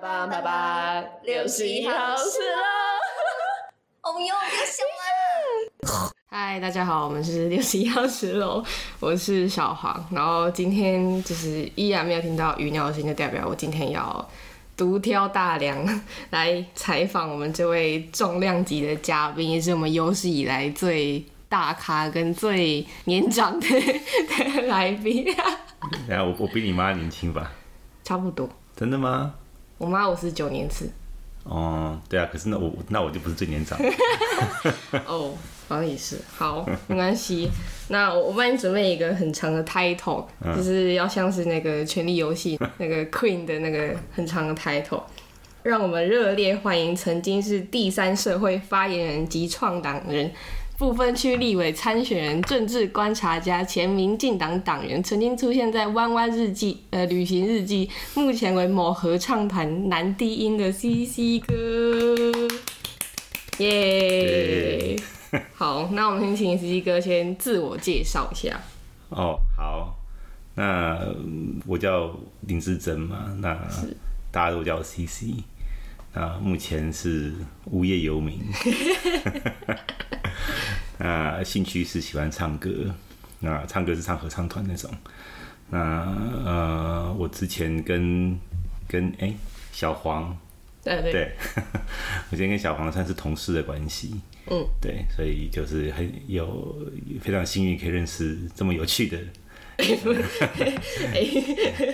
八八八六十一号是喽。哦哟，别想了。嗨，大家好，我们是六十一号十楼，我是小黄。然后今天就是依然没有听到鱼鸟的声音，就代表我今天要独挑大梁来采访我们这位重量级的嘉宾，也是我们有史以来最大咖跟最年长的的来宾。等下我我比你妈年轻吧？差不多，真的吗？我妈我是九年次。哦，对啊，可是那我那我就不是最年长。哦，好像也是。好，没关系。那我我帮你准备一个很长的 title，、就是要像是那个《权力游戏》那个 Queen 的那个很长的 title。让我们热烈欢迎曾经是第三社会发言人及创党人。不分区立委参选人、政治观察家、前民进党党员，曾经出现在《弯弯日记》呃旅行日记，目前为某合唱团男低音的 CC 哥，耶、好，那我们先请 CC 哥先自我介绍一下。哦，好，那嗯我叫林志珍嘛，那大家都叫我 CC。那目前是无业游民。那 兴趣是喜欢唱歌，啊唱歌是唱合唱团那种。那呃，我之前跟跟哎、小黄对对对，我今天跟小黄算是同事的关系，嗯，对，所以就是很有非常幸运可以认识这么有趣的，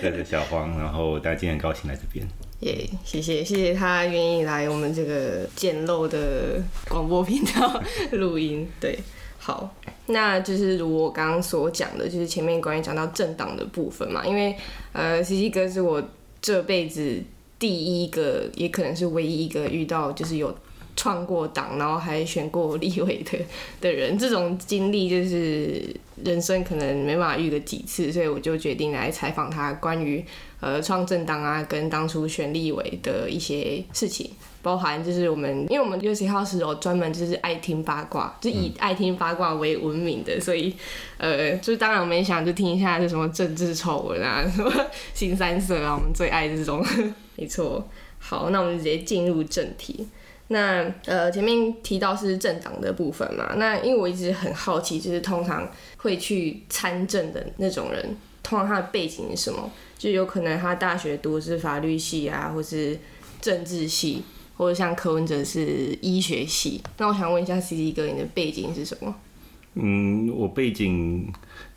对对小黄，然后大家今天很高兴来这边，耶谢谢谢谢他愿意来我们这个简陋的广播频道录音。对，好，那就是如我刚刚所讲的，就是前面关于讲到政党的部分嘛，因为呃西西哥是我这辈子第一个，也可能是唯一一个遇到就是有创过党，然后还选过立委的的人，这种经历就是人生可能没办法遇个几次，所以我就决定来采访他关于呃创政党啊，跟当初选立委的一些事情，包含就是我们，因为我们六十号是有专门就是爱听八卦，就以爱听八卦为闻名的，所以呃，就是当然我们也想就听一下是什么政治丑闻啊，什么新三色啊，我们最爱这种，没错。好，那我们直接进入正题。那呃，前面提到是政党的部分嘛，那因为我一直很好奇，就是通常会去参政的那种人，通常他的背景是什么？就有可能他大学读的是法律系啊，或是政治系，或者像柯文哲是医学系。那我想问一下 C C 哥，你的背景是什么？嗯，我背景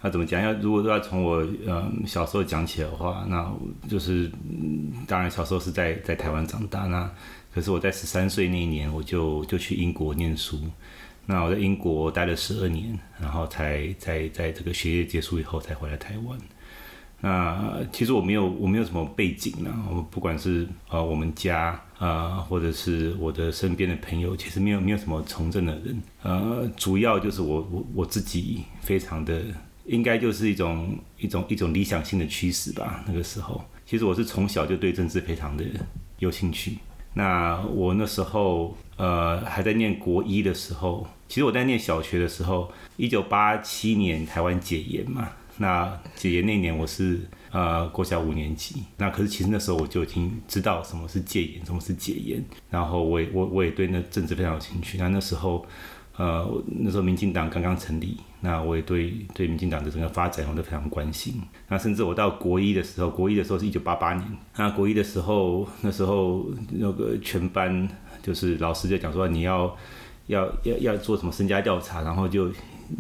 要怎么讲？要如果要从我嗯小时候讲起的话，那就是嗯当然小时候是在在台湾长大，那可是我在十三岁那一年我就就去英国念书。那我在英国待了十二年，然后才在在这个学业结束以后才回来台湾。那其实我没有我没有什么背景呢、我不管是呃我们家呃或者是我的身边的朋友，其实没有没有什么从政的人，呃，主要就是我我我自己非常的应该就是一种一种一种理想性的驱使吧。那个时候，其实我是从小就对政治非常的有兴趣。那我那时候呃还在念国一的时候，其实我在念小学的时候，一九八七年台湾解严嘛。那解严那年我是呃国小五年级，那可是其实那时候我就已经知道什么是戒严，什么是解严，然后我也我我也对那政治非常有兴趣。那那时候呃那时候民进党刚刚成立，那我也对对民进党的整个发展我都非常关心。那甚至我到国一的时候，国一的时候是一九八八年，那国一的时候那时候那个全班就是老师就讲说你要要要要做什么身家调查，然后就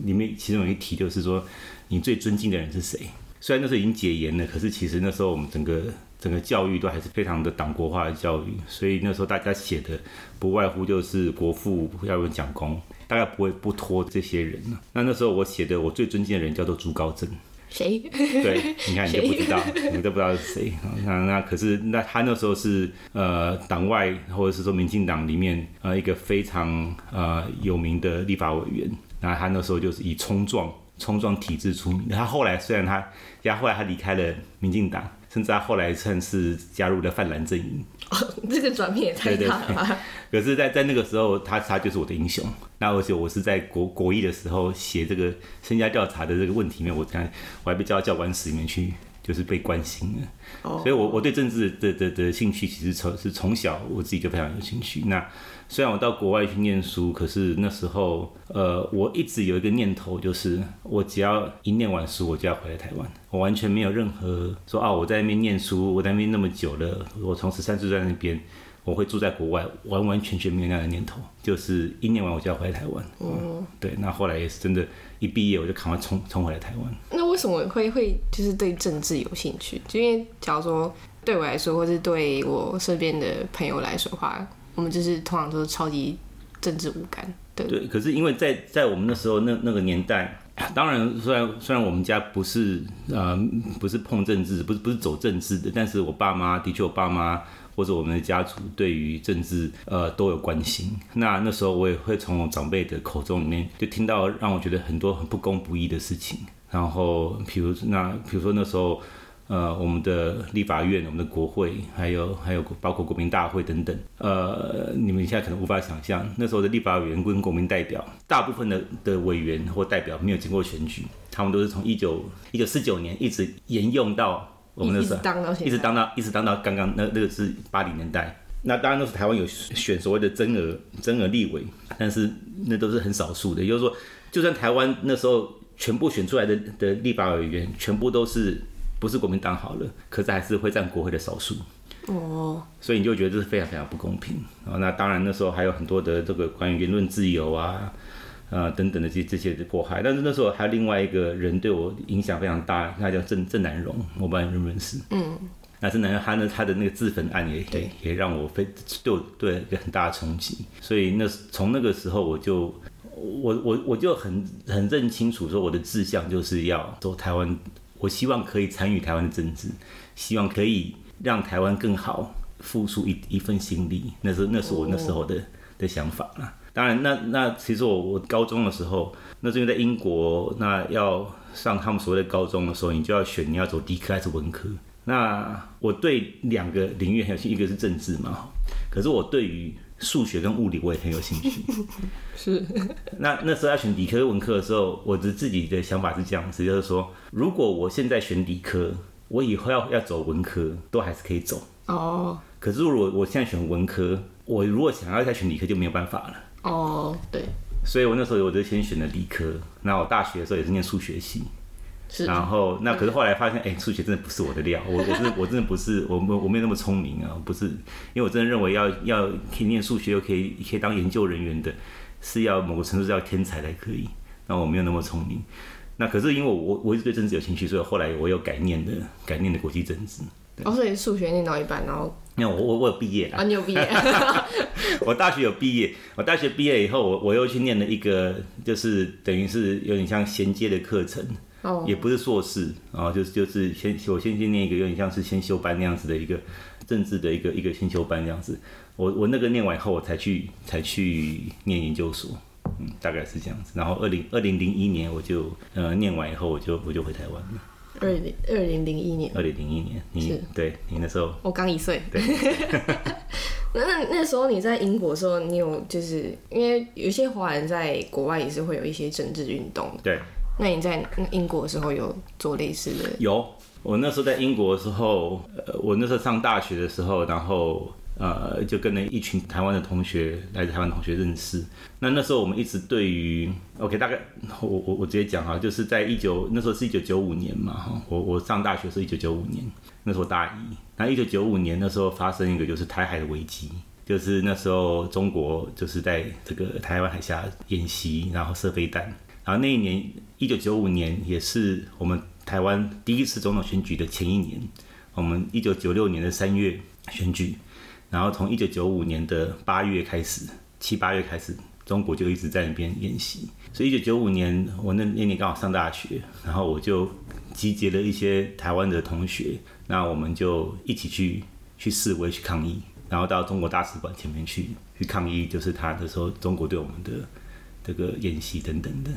里面其中有一题就是说。你最尊敬的人是谁？虽然那时候已经解严了，可是其实那时候我们整个整个教育都还是非常的党国化的教育，所以那时候大家写的不外乎就是国父要有人讲功，大概不会不拖这些人了。那那时候我写的我最尊敬的人叫做朱高正，谁？对，你看你就不知道，你都不知道是谁。那那可是那他那时候是呃党外或者是说民进党里面呃一个非常呃有名的立法委员，那他那时候就是以冲撞。冲撞体制出名的。他后来虽然他，他后来他离开了民进党，甚至他后来甚至加入了泛蓝阵营。这个转变也太大了吧！可是在，在那个时候，他他就是我的英雄。那而且我是在国国一的时候写这个身家调查的这个问题里面，我讲我还被叫到教官室里面去，就是被关心了。哦所以我我对政治的的的兴趣其实从是从小我自己就非常有兴趣。那虽然我到国外去念书，可是那时候呃我一直有一个念头，就是我只要一念完书，我就要回来台湾。我完全没有任何说啊我在那边念书，我在那边那么久了，我从十三岁在那边。我会住在国外，完完全全没有那样的念头，就是一念完我就要回来台湾。嗯，对，那后来也是真的，一毕业我就赶快冲冲回来台湾。那为什么会会就是对政治有兴趣？就因为假如说对我来说，或是对我身边的朋友来说的话，我们就是通常都是超级政治无感对。对，可是因为在在我们那时候那那个年代，当然虽然虽然我们家不是呃不是碰政治，不是不是走政治的，但是我爸妈的确我爸妈或者我们的家族对于政治呃都有关心。那那时候我也会从长辈的口中里面就听到让我觉得很多很不公不义的事情。然后比如那比如说那时候。呃，我们的立法院、我们的国会，还有还有包括国民大会等等，呃，你们现在可能无法想象，那时候的立法委员跟国民代表，大部分的的委员或代表没有经过选举，他们都是从一九一九四九年一直沿用到我们那时候一直当到现在一直当到一直当到刚刚那那个是八零年代。那当然，都是台湾有选所谓的增额增额立委，但是那都是很少数的。也就是说，就算台湾那时候全部选出来的的立法委员，全部都是不是国民党好了，可是还是会占国会的少数。哦，所以你就觉得这是非常非常不公平啊！那当然那时候还有很多的这个关于言论自由啊，呃等等的这这些的迫害。但是那时候还有另外一个人对我影响非常大，他叫郑郑南荣，我不知道你认不认识？嗯，那郑南荣他呢他的那个自焚案也也也让我非对我对一个很大的冲击。所以那从那个时候我就我我我就很很认清楚说我的志向就是要走台湾，我希望可以参与台湾的政治，希望可以。让台湾更好，付出一一份心力，那是那是我那时候的、的想法啦。当然，那那其实我我高中的时候，那是因为在英国，那要上他们所谓的高中的时候，你就要选你要走理科还是文科。那我对两个领域很有兴趣，一个是政治嘛，可是我对于数学跟物理我也很有兴趣。是。那那时候要选理科文科的时候，我的自己的想法是这样子，就是说，如果我现在选理科。我以后要要走文科，都还是可以走哦。可是如果我现在选文科，我如果想要再选理科就没有办法了。哦，对。所以我那时候我就先选了理科。那我大学的时候也是念数学系。是。然后那可是后来发现，哎，数学真的不是我的料。我我是我真的不是我我我没有那么聪明啊，不是。因为我真的认为要要可以念数学又可以可以当研究人员的，是要某个程度是要天才才可以。那我没有那么聪明。那可是因为我我一直对政治有兴趣，所以后来我有改念的改念的国际政治。哦，所以数学念到一半，然后没有我我我有毕业啊，你有毕业？我大学有毕业，我大学毕业以后，我我又去念了一个，就是等于是有点像衔接的课程，哦，也不是硕士，然后就是就是先我先去念一个有点像是先修班那样子的一个政治的一个一个先修班这样子。我我那个念完以后，我才去才去念研究所。嗯，大概是这样子。然后二零二零零一年我就呃念完以后我就我就回台湾了。二零二零零一年。二零零一年，你对你那时候我刚一岁。对。那那那时候你在英国的时候，你有就是因为有些华人在国外也是会有一些政治运动。对。那你在英国的时候有做类似的？有，我那时候在英国的时候，呃，我那时候上大学的时候，然后。呃，就跟了一群台湾的同学，来自台湾同学认识。那那时候我们一直对于，OK，大概我我我直接讲哈，就是在一九那时候是一九九五年嘛哈，我我上大学是一九九五年，那时候大一。那一九九五年那时候发生一个就是台海的危机，就是那时候中国就是在这个台湾海峡演习，然后射飞弹。然后那一年一九九五年也是我们台湾第一次总统选举的前一年，我们一九九六年的三月选举。然后从一九九五年的八月开始，七八月开始，中国就一直在那边演习。所以一九九五年，我那那年刚好上大学，然后我就集结了一些台湾的同学，那我们就一起去去示威去抗议，然后到中国大使馆前面去去抗议，就是他的时候中国对我们的这个演习等等的。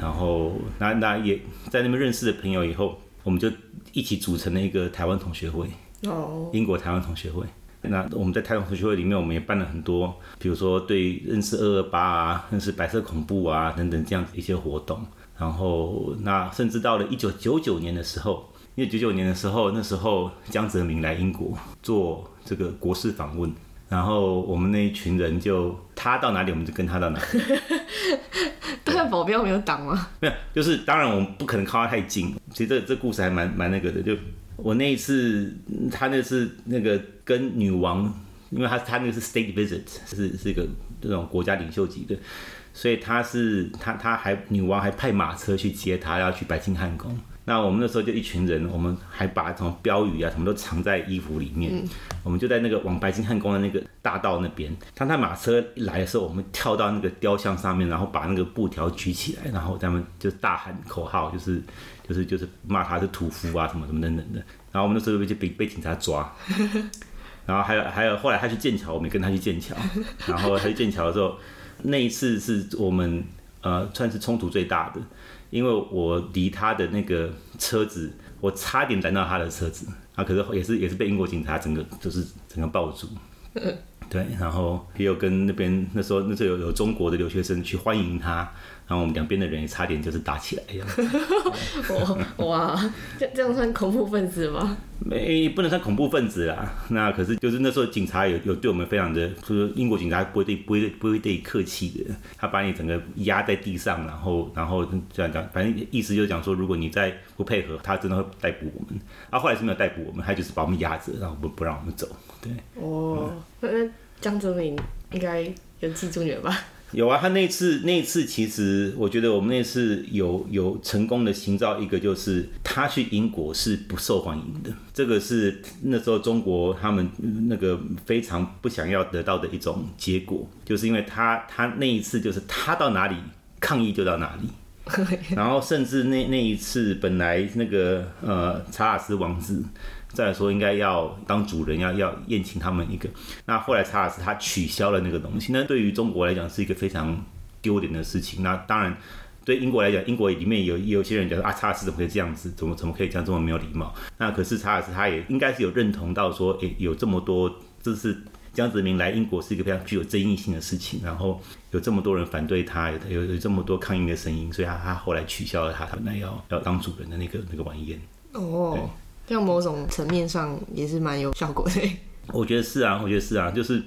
然后那那也在那边认识的朋友以后，我们就一起组成了一个台湾同学会，哦，英国台湾同学会。那我们在台湾同学会里面，我们也办了很多，比如说对认识二二八啊，认识白色恐怖啊等等这样子一些活动。然后那甚至到了一九九九年的时候，因为九九年的时候，那时候江泽民来英国做这个国事访问，然后我们那一群人就他到哪里，我们就跟他到哪里。但保镖没有挡吗？没有，就是当然我们不可能靠他太近。其实这这故事还蛮蛮那个的，就我那一次，他那次那个跟女王，因为他他那个是 state visit，是是一个这种国家领袖级的，所以他是他他还女王还派马车去接他，要去白金汉宫。那我们那时候就一群人，我们还把什么标语啊什么都藏在衣服里面。我们就在那个往白金汉宫的那个大道那边。当他马车一来的时候，我们跳到那个雕像上面，然后把那个布条举起来，然后他们就大喊口号，就是就是就是骂他是屠夫啊什么什么等等的。然后我们那时候就被被警察抓。然后还有还有后来他去剑桥，我们跟他去剑桥。然后他去剑桥的时候，那一次是我们呃算是冲突最大的。因为我离他的那个车子，我差点拦到他的车子，啊，可是也是也是被英国警察整个就是整个抱住，对，然后也有跟那边那时候那时候有有中国的留学生去欢迎他。然后我们两边的人也差点就是打起来一样。哇哇，这这样算恐怖分子吗？没，不能算恐怖分子啦。那可是就是那时候警察有有对我们非常的，就是英国警察不会对不会不会对客气的，他把你整个压在地上，然后然后这样讲，反正意思就是讲说，如果你再不配合，他真的会逮捕我们。啊，后来是没有逮捕我们，他就是把我们压着，然后不不让我们走。对。哦，那江泽民应该有记住你了吧？有啊，他那次那次其实我觉得我们那次有有成功的营造一个，就是他去英国是不受欢迎的，这个是那时候中国他们那个非常不想要得到的一种结果，就是因为他他那一次就是他到哪里抗议就到哪里，然后甚至那那一次本来那个呃查尔斯王子。再来说，应该要当主人，要要宴请他们一个。那后来查尔斯他取消了那个东西，那对于中国来讲是一个非常丢脸的事情。那当然，对英国来讲，英国里面有有些人讲说啊，查尔斯怎么可以这样子？怎么怎么可以这样这么没有礼貌？那可是查尔斯他也应该是有认同到说，诶，有这么多，这是江泽民来英国是一个非常具有争议性的事情。然后有这么多人反对他，有有这么多抗议的声音，所以他他后来取消了他本来要要当主人的那个那个晚宴。哦。像某种层面上也是蛮有效果的。我觉得是啊，我觉得是啊，就是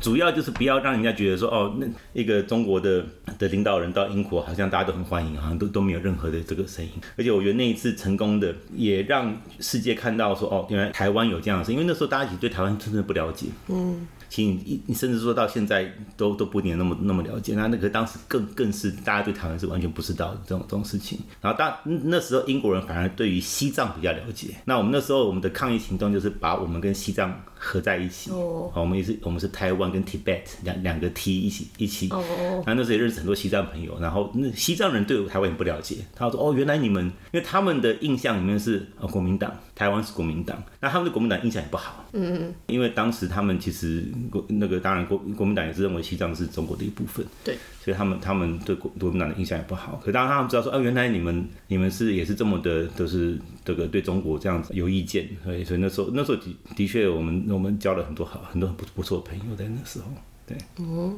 主要就是不要让人家觉得说哦，那一个中国的的领导人到英国，好像大家都很欢迎，好像都都没有任何的这个声音。而且我觉得那一次成功的，也让世界看到说哦，原来台湾有这样的事，因为那时候大家其实对台湾真的不了解。嗯。其实你甚至说到现在都都不一定那么那么了解，那那个当时更更是大家对台湾是完全不知道的这种这种事情。然后大那时候英国人反而对于西藏比较了解。那我们那时候我们的抗议行动就是把我们跟西藏合在一起。哦。我们也是我们是台湾跟 Tibet 两两个 T 一起一起。哦哦。那那时候也认识很多西藏朋友，然后那西藏人对台湾也不了解。他说哦，原来你们因为他们的印象里面是呃国民党，台湾是国民党，那他们对国民党印象也不好。嗯嗯。因为当时他们其实。国那个当然国国民党也是认为西藏是中国的一部分，对，所以他们他们对国国民党的印象也不好。可当他们知道说，哦，原来你们你们是也是这么的，都是这个对中国这样子有意见，所以所以那时候那时候的的确我们我们交了很多好很多不不错的朋友在那时候，对。哦，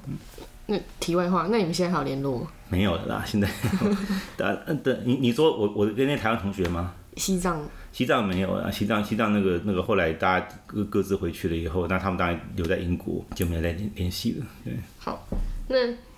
那题外话，那你们现在还有联络吗？没有了啦，现在。等等，你你说我我跟那台湾同学吗？西藏。西藏没有啊，西藏西藏那个那个后来大家各各自回去了以后，那他们当然留在英国，就没有再联联系了。对，好，那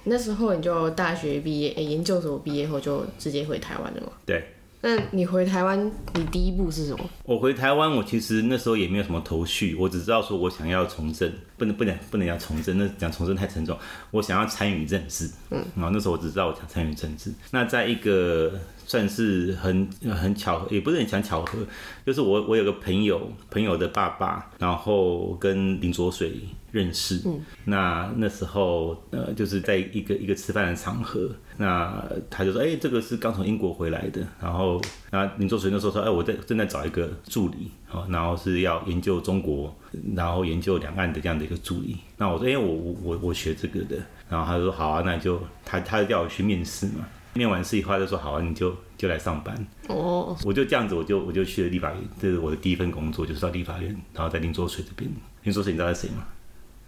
那时候你就大学毕业，研究所毕业后就直接回台湾了吗？对。那你回台湾，你第一步是什么？我回台湾，我其实那时候也没有什么头绪，我只知道说我想要从政，不能不能不能讲从政，那讲从政太沉重。我想要参与政治，嗯，然后那时候我只知道我想参与政治。那在一个算是很很巧合，也不是很想巧合，就是我我有个朋友，朋友的爸爸，然后跟林卓水。认识，那那时候呃，就是在一个一个吃饭的场合，那他就说，哎，这个是刚从英国回来的，然后那林卓水那时候说，哎，我在正在找一个助理，好，然后是要研究中国，然后研究两岸的这样的一个助理，那我说，哎，我我我我学这个的，然后他说好啊，那就他他就叫我去面试嘛，面完试以后他就说好啊，你就就来上班，哦，我就这样子，我就我就去了立法院，这是我的第一份工作，就是到立法院，然后在林作水这边，林作水你知道是谁吗？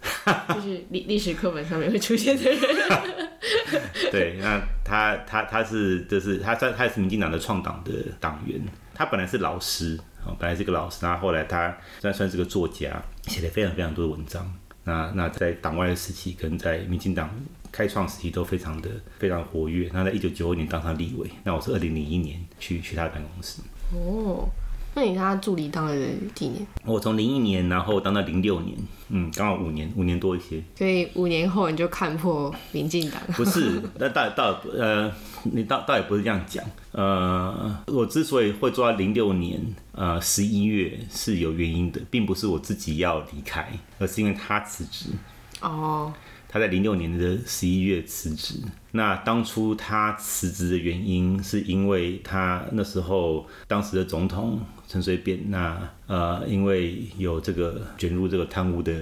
就是历历史课本上面会出现的人，对，那他他他是就是他他他也是民进党的创党的党员，他本来是老师哦，本来是个老师，那后来他算算是个作家，写了非常非常多的文章。那那在党外的时期跟在民进党开创时期都非常的非常活跃。他在一九九二年当上立委，那我是二零零一年去去他的办公室。哦，那你他助理当了几年？我从零一年然后当到零六年，嗯，刚好五年，五年多一些。所以五年后你就看破民进党？不是，那倒倒呃，你倒倒也不是这样讲。呃，我之所以会做到零六年呃十一月是有原因的，并不是我自己要离开，而是因为他辞职。哦，他在零六年的十一月辞职。那当初他辞职的原因，是因为他那时候当时的总统陈水扁，那呃，因为有这个卷入这个贪污的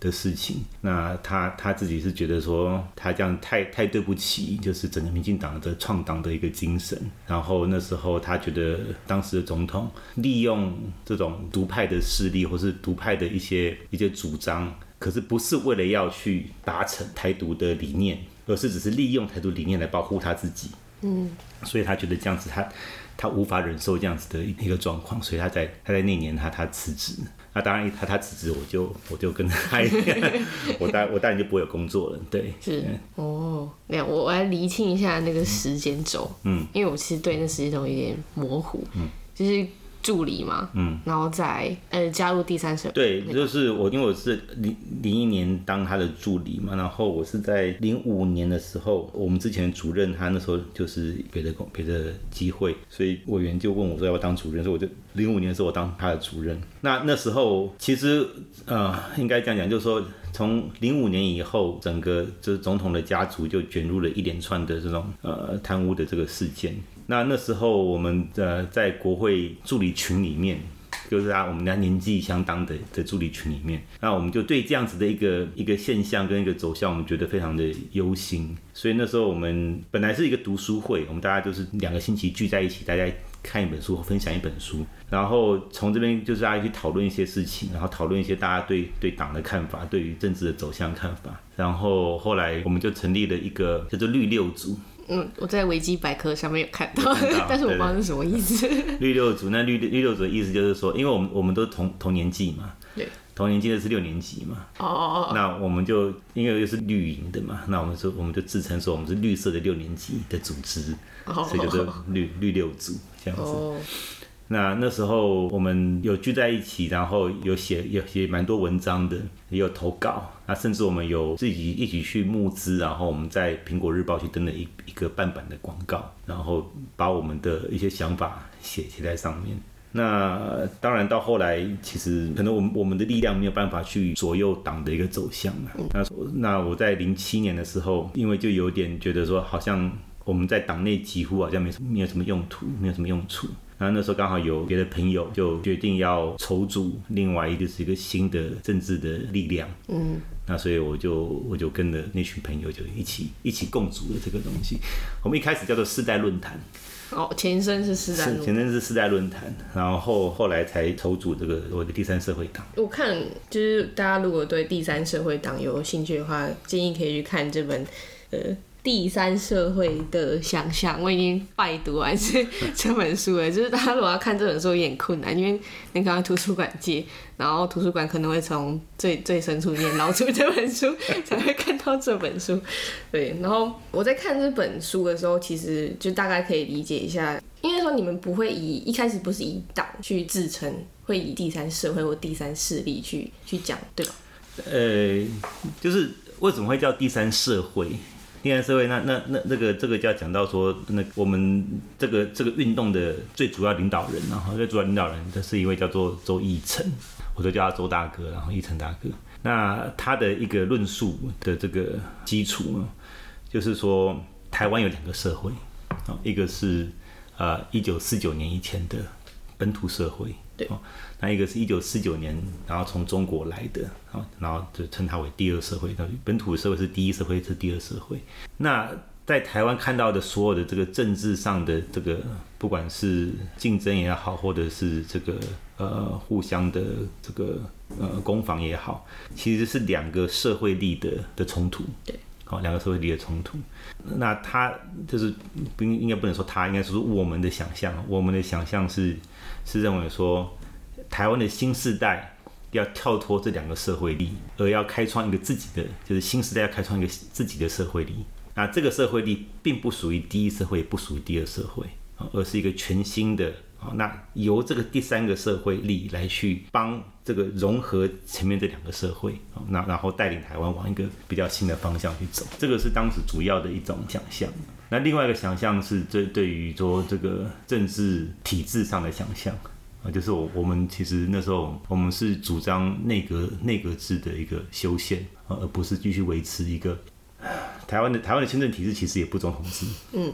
的事情，那他他自己是觉得说，他这样太太对不起，就是整个民进党的创党的一个精神。然后那时候他觉得当时的总统利用这种独派的势力，或是独派的一些一些主张。可是不是为了要去达成台独的理念，而是只是利用台独理念来保护他自己。嗯，所以他觉得这样子，他他无法忍受这样子的一个状况，所以他在他在那年他他辞职。那当然他他辞职，我就我就跟他，我当我当然就不会有工作了。对，是哦，那样我我来厘清一下那个时间轴。嗯，因为我其实对那时间轴有点模糊。嗯，就是。助理嘛，嗯，然后再呃加入第三社，对，就是我，因为我是零零一年当他的助理嘛，然后我是在零五年的时候，我们之前主任他那时候就是别的工别的机会，所以委员就问我说要不要当主任，所以我就零五年的时候我当他的主任。那那时候其实呃应该这样讲，就是说从零五年以后，整个就是总统的家族就卷入了一连串的这种呃贪污的这个事件。那那时候我们呃在国会助理群里面，就是啊我们家年纪相当的的助理群里面，那我们就对这样子的一个一个现象跟一个走向，我们觉得非常的忧心。所以那时候我们本来是一个读书会，我们大家就是两个星期聚在一起，大家看一本书，分享一本书，然后从这边就是大家去讨论一些事情，然后讨论一些大家对对党的看法，对于政治的走向看法。然后后来我们就成立了一个叫做绿六组。嗯，我在维基百科上面有看到，但是我不知道是什么意思。绿六组，那绿绿六组的意思就是说，因为我们我们都同同年纪嘛，对，同年纪的是六年级嘛，哦哦哦，那我们就因为又是绿营的嘛，那我们说我们就自称说我们是绿色的六年级的组织，所以就是绿绿六组这样子。那那时候我们有聚在一起，然后有写有写蛮多文章的，也有投稿。那甚至我们有自己一起去募资，然后我们在苹果日报去登了一一个半版的广告，然后把我们的一些想法写写在上面。那当然到后来，其实可能我们我们的力量没有办法去左右党的一个走向嘛。那那我在零七年的时候，因为就有点觉得说，好像我们在党内几乎好像没什没有什么用途，没有什么用处。然后那时候刚好有别的朋友就决定要筹组另外一个是一个新的政治的力量，嗯，那所以我就我就跟着那群朋友就一起一起共组了这个东西。我们一开始叫做世代论坛，哦，前身是世代，前身是世代论坛，然后后来才筹组这个我的第三社会党。我看就是大家如果对第三社会党有兴趣的话，建议可以去看这本，呃。第三社会的想象，我已经拜读完这这本书了。就是大家如果要看这本书有点困难，因为你可能图书馆借，然后图书馆可能会从最最深处里面捞出这本书，才会看到这本书。对，然后我在看这本书的时候，其实就大概可以理解一下，因为说你们不会以一开始不是以党去自称，会以第三社会或第三势力去去讲，对吧？呃，就是为什么会叫第三社会？第三社会，那那那那个这个就要讲到说，那我们这个这个运动的最主要领导人，然后最主要领导人，的是一位叫做周义成，我都叫他周大哥，然后义成大哥。那他的一个论述的这个基础呢，就是说台湾有两个社会，啊，一个是呃一九四九年以前的本土社会。对，那一个是一九四九年，然后从中国来的，啊，然后就称它为第二社会。那本土社会是第一社会，是第二社会。那在台湾看到的所有的这个政治上的这个，不管是竞争也好，或者是这个呃互相的这个呃攻防也好，其实是两个社会力的的冲突。对，好，两个社会力的冲突。那他就是不应应该不能说他，应该说是我们的想象，我们的想象是是认为说，台湾的新世代要跳脱这两个社会力，而要开创一个自己的，就是新时代要开创一个自己的社会力。那这个社会力并不属于第一社会，也不属于第二社会，而是一个全新的。那由这个第三个社会力来去帮这个融合前面这两个社会，那然后带领台湾往一个比较新的方向去走，这个是当时主要的一种想象。那另外一个想象是对对于说这个政治体制上的想象啊，就是我我们其实那时候我们是主张内阁内阁制的一个修宪啊，而不是继续维持一个台湾的台湾的签证体制其实也不总统制，嗯，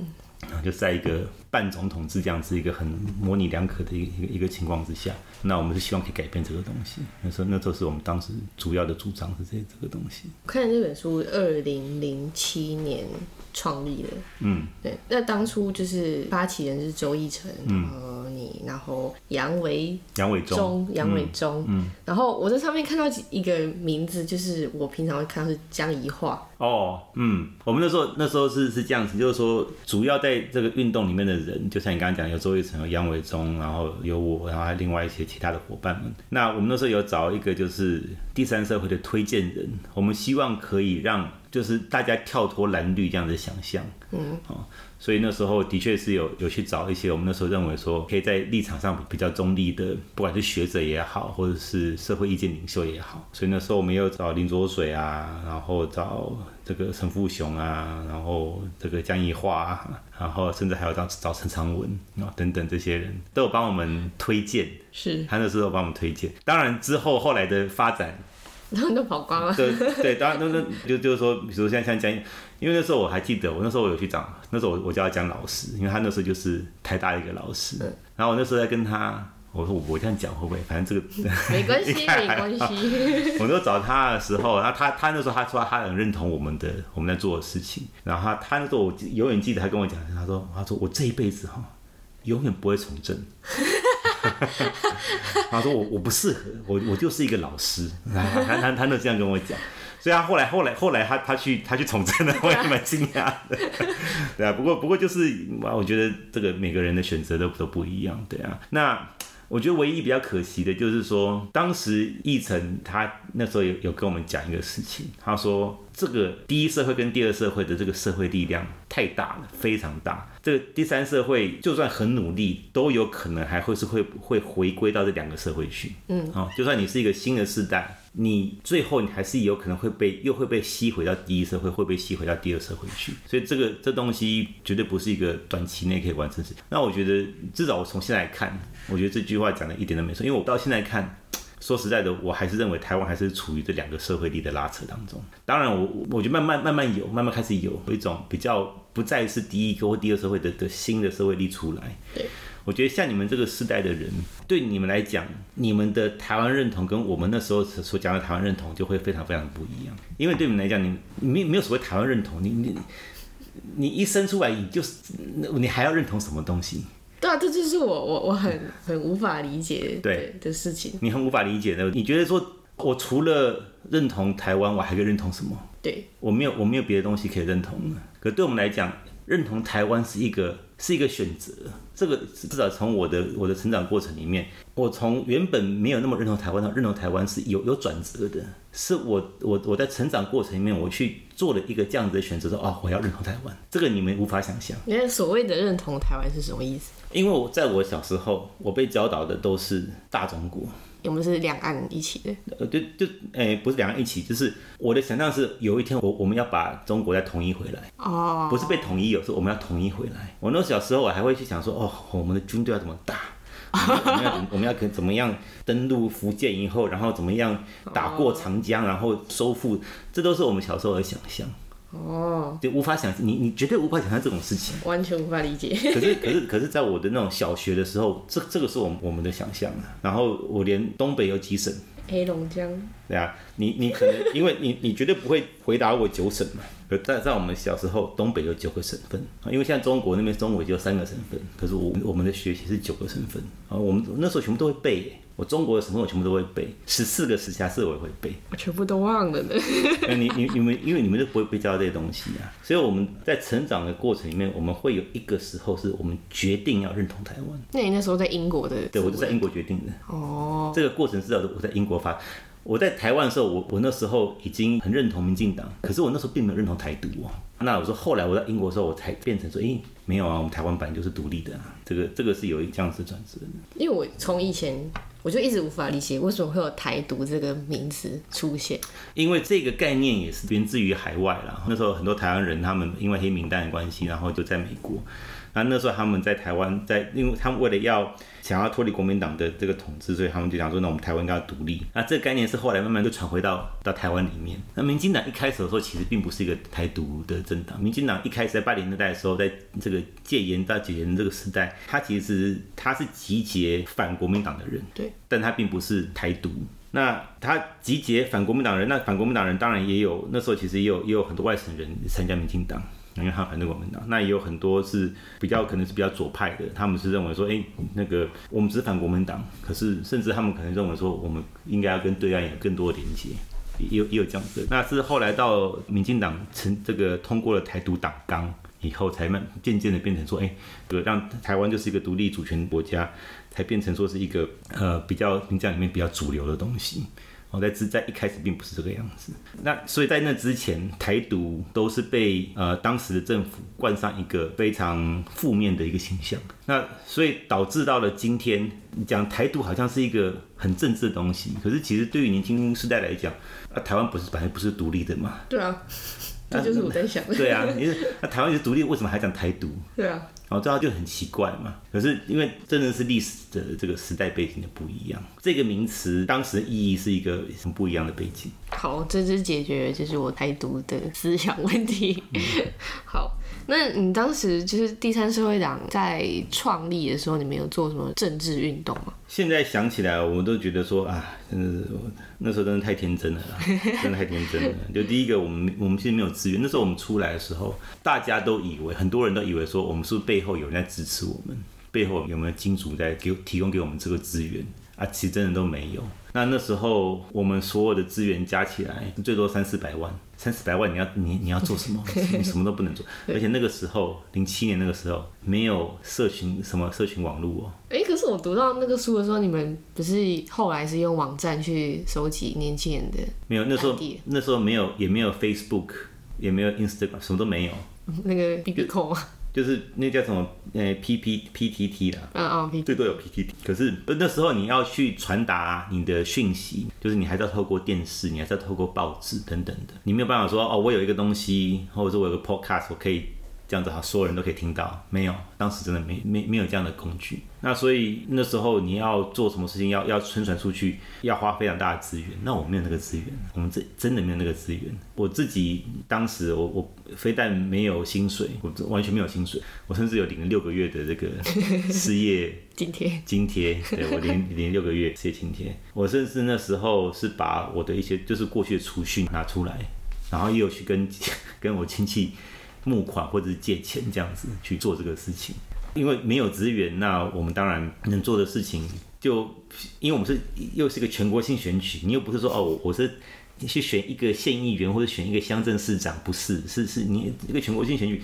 啊，就在一个半总统制这样子一个很模棱两可的一个一个一个情况之下，那我们是希望可以改变这个东西。那时候那时候是我们当时主要的主张是这这个东西。我看这本书二零零七年创立的，嗯，对，那当初就是发起人是周一成，然后你，然后杨维杨伟忠，忠，杨伟忠，嗯，然后我在上面看到一个名字，就是我平常会看到是江宜桦，哦，嗯，我们那时候那时候是是这样子，就是说主要在这个运动里面的人，就像你刚刚讲，有周玉成、有杨伟忠，然后有我，然后还有另外一些其他的伙伴们。那我们那时候有找一个就是第三社会的推荐人，我们希望可以让就是大家跳脱蓝绿这样的想象，嗯，哦，所以那时候的确是有有去找一些我们那时候认为说可以在立场上比较中立的，不管是学者也好，或者是社会意见领袖也好，所以那时候我们也有找林卓水啊，然后找这个陈富雄啊，然后这个江宜桦啊，然后甚至还有找找陈长文啊等等这些人都有帮我们推荐，是，他那时候有帮我们推荐。当然之后后来的发展然 后都跑光了，对对，当然那那就就是说，比如说像像江，因为那时候我还记得，我那时候我有去找，那时候我我叫他江老师，因为他那时候就是台大的一个老师，然后我那时候在跟他，我说我我这样讲会不会，反正这个 没关系，没关系，我那时候找他的时候，然后他他那时候他说他很认同我们的我们在做的事情，然后他他那时候我永远记得他跟我讲，他说他说我这一辈子哈永远不会从政。他说我我不适合，我我就是一个老师，他他他他那这样跟我讲，所以他后来后来后来他他去他去从政了，我也蛮惊讶的，对啊，不过不过就是我觉得这个每个人的选择都都不一样，对啊，那。我觉得唯一比较可惜的就是说，当时易成他那时候有有跟我们讲一个事情，他说这个第一社会跟第二社会的这个社会力量太大了，非常大。这个第三社会就算很努力，都有可能还会是会会回归到这两个社会去。嗯，哦，就算你是一个新的世代，你最后你还是有可能会被又会被吸回到第一社会，会被吸回到第二社会去。所以这个这东西绝对不是一个短期内可以完成的事情。那我觉得至少我从现在看，我觉得这句话讲的一点都没错，因为我到现在看。说实在的，我还是认为台湾还是处于这两个社会力的拉扯当中。当然我，我我觉得慢慢慢慢有，慢慢开始有一种比较不再是第一个或第二社会的的新的社会力出来。对，我觉得像你们这个时代的人，对你们来讲，你们的台湾认同跟我们那时候所讲的台湾认同就会非常非常不一样。因为对你们来讲，你你没没有所谓台湾认同，你你你一生出来，你就是你还要认同什么东西？对啊，这就是我我我很很无法理解对的事情。你很无法理解的。你觉得说，我除了认同台湾，我还可以认同什么？对，我没有，我没有别的东西可以认同的。可对我们来讲，认同台湾是一个是一个选择。这个至少从我的我的成长过程里面，我从原本没有那么认同台湾到认同台湾是有有转折的。是我我我在成长过程里面，我去做了一个这样子的选择，说哦，我要认同台湾。这个你们无法想象。那所谓的认同台湾是什么意思？因为我在我小时候，我被教导的都是大中国。我们是两岸一起的，呃，就就诶、不是两岸一起，就是我的想象是有一天我我们要把中国再统一回来，哦，不是被统一，有时候我们要统一回来。我那小时候我还会去想说，哦，我们的军队要怎么打，我们要我们要可怎么样登陆福建以后，然后怎么样打过长江，然后收复，这都是我们小时候的想象，哦，就无法想你你绝对无法想象这种事情。完全无法理解。可是，可是，可是在我的那种小学的时候，这这个是我们我们的想象啊。然后我连东北有几省，黑龙江，对啊，你你可能 因为你你绝对不会回答我九省嘛。可在在我们小时候，东北有九个省份啊，因为现在中国那边中国就有三个省份，可是我我们的学习是九个省份啊，我们那时候全部都会背耶。我中国的什么我全部都会背，十四个直辖市我也会背。我全部都忘了呢。那你你你们因为你们都不会被教这些东西啊，所以我们在成长的过程里面，我们会有一个时候是我们决定要认同台湾。那你那时候在英国的？对，我就在英国决定的。哦，这个过程是我在英国发。我在台湾的时候，我我那时候已经很认同民进党，可是我那时候并没有认同台独哦。那我说后来我在英国的时候，我才变成说，哎，没有啊，我们台湾本来就是独立的啊。这个这个是有一这样子转折的。因为我从以前我就一直无法理解为什么会有台独这个名词出现。因为这个概念也是源自于海外啦。那时候很多台湾人他们因为黑名单的关系，然后就在美国。那那时候他们在台湾，在因为他们为了要想要脱离国民党的这个统治，所以他们就想说，那我们台湾应该要独立。那这个概念是后来慢慢就传回到到台湾里面。那民进党一开始的时候，其实并不是一个台独的政党。民进党一开始在八零年代的时候，在这个戒严到解严这个时代，它其实它是集结反国民党的人，对，但它并不是台独。那他集结反国民党人，那反国民党人当然也有，那时候其实也有也有很多外省人参加民进党。因为他反对国民党，那也有很多是比较可能是比较左派的，他们是认为说，哎，那个我们只反国民党，可是甚至他们可能认为说，我们应该要跟对岸有更多的连接，也有也有这样子。那是后来到民进党成这个通过了台独党纲以后，才慢渐渐的变成说，哎，这个让台湾就是一个独立主权国家，才变成说是一个呃比较民进里面比较主流的东西。我在之在一开始并不是这个样子，那所以在那之前，台独都是被呃当时的政府冠上一个非常负面的一个形象，那所以导致到了今天，讲台独好像是一个很政治的东西，可是其实对于年轻世代来讲，啊台湾不是本来不是独立的嘛？对啊，这就是我在想。对啊，你是那台湾是独立，为什么还讲台独？对啊。然后这样就很奇怪嘛。可是因为真的是历史的这个时代背景的不一样，这个名词当时的意义是一个很不一样的背景。好，这就解决就是我台独的思想问题。好。那你当时就是第三社会党在创立的时候，你们有做什么政治运动吗？现在想起来，我们都觉得说啊，真的是那时候真的太天真了，真的太天真了。就第一个，我们我们其实没有资源。那时候我们出来的时候，大家都以为，很多人都以为说，我们是不是背后有人在支持我们，背后有没有金主在给提供给我们这个资源啊？其实真的都没有。那那时候我们所有的资源加起来最多三四百万，三四百万你要你你要做什么？你什么都不能做。而且那个时候零七年那个时候没有社群什么社群网络哦。哎，可是我读到那个书的时候，你们不是后来是用网站去收集年轻人的？没有，那时候那时候没有，也没有 Facebook，也没有 Instagram，什么都没有。那个 B B 扣啊。就是那叫什么呃 P P P T T 啦，嗯嗯，最多有 P T T，可是那时候你要去传达你的讯息，就是你还是要透过电视，你还是要透过报纸等等的，你没有办法说哦，我有一个东西，或者说我有个 Podcast，我可以。这样子哈，所有人都可以听到。没有，当时真的没没没有这样的工具。那所以那时候你要做什么事情，要要宣传出去，要花非常大的资源。那我没有那个资源，我们这真的没有那个资源。我自己当时我我非但没有薪水，我完全没有薪水，我甚至有领了六个月的这个 失业津贴。津贴，对我领领六个月 失业津贴。我甚至那时候是把我的一些就是过去的储蓄拿出来，然后又去跟 跟我亲戚。募款或者是借钱这样子去做这个事情，因为没有资源，那我们当然能做的事情就，因为我们是又是一个全国性选举，你又不是说哦，我是去选一个县议员或者选一个乡镇市长，不是，是是你一个全国性选举，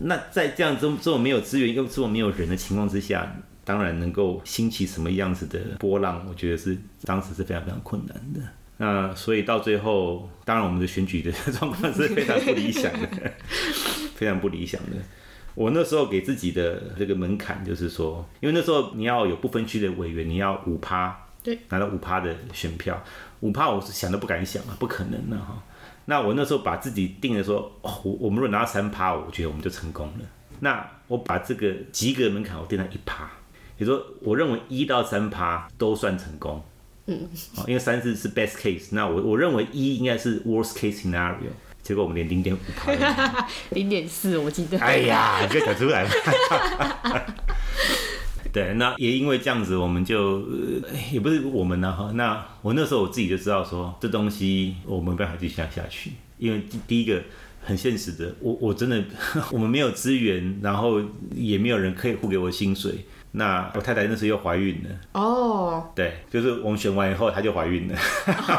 那在这样这么这么没有资源又这么没有人的情况之下，当然能够兴起什么样子的波浪，我觉得是当时是非常非常困难的。那所以到最后，当然我们的选举的状况是非常不理想的，非常不理想的。我那时候给自己的这个门槛就是说，因为那时候你要有不分区的委员，你要五趴，对，拿到五趴的选票，五趴我是想都不敢想啊，不可能的哈。那我那时候把自己定的说，哦，我我们如果拿到三趴，我觉得我们就成功了。那我把这个及格门槛我定在一趴，也说我认为一到三趴都算成功。嗯，因为三次是 best case，那我我认为一应该是 worst case scenario，结果我们连零点五趴，零点四我记得。哎呀，你就讲出来了。对，那也因为这样子，我们就也不是我们呢哈。那我那时候我自己就知道说，这东西我没办法继续下下去，因为第一个很现实的，我我真的我们没有资源，然后也没有人可以付给我薪水。那我太太那时候又怀孕了，哦，对，就是我们选完以后她就怀孕了，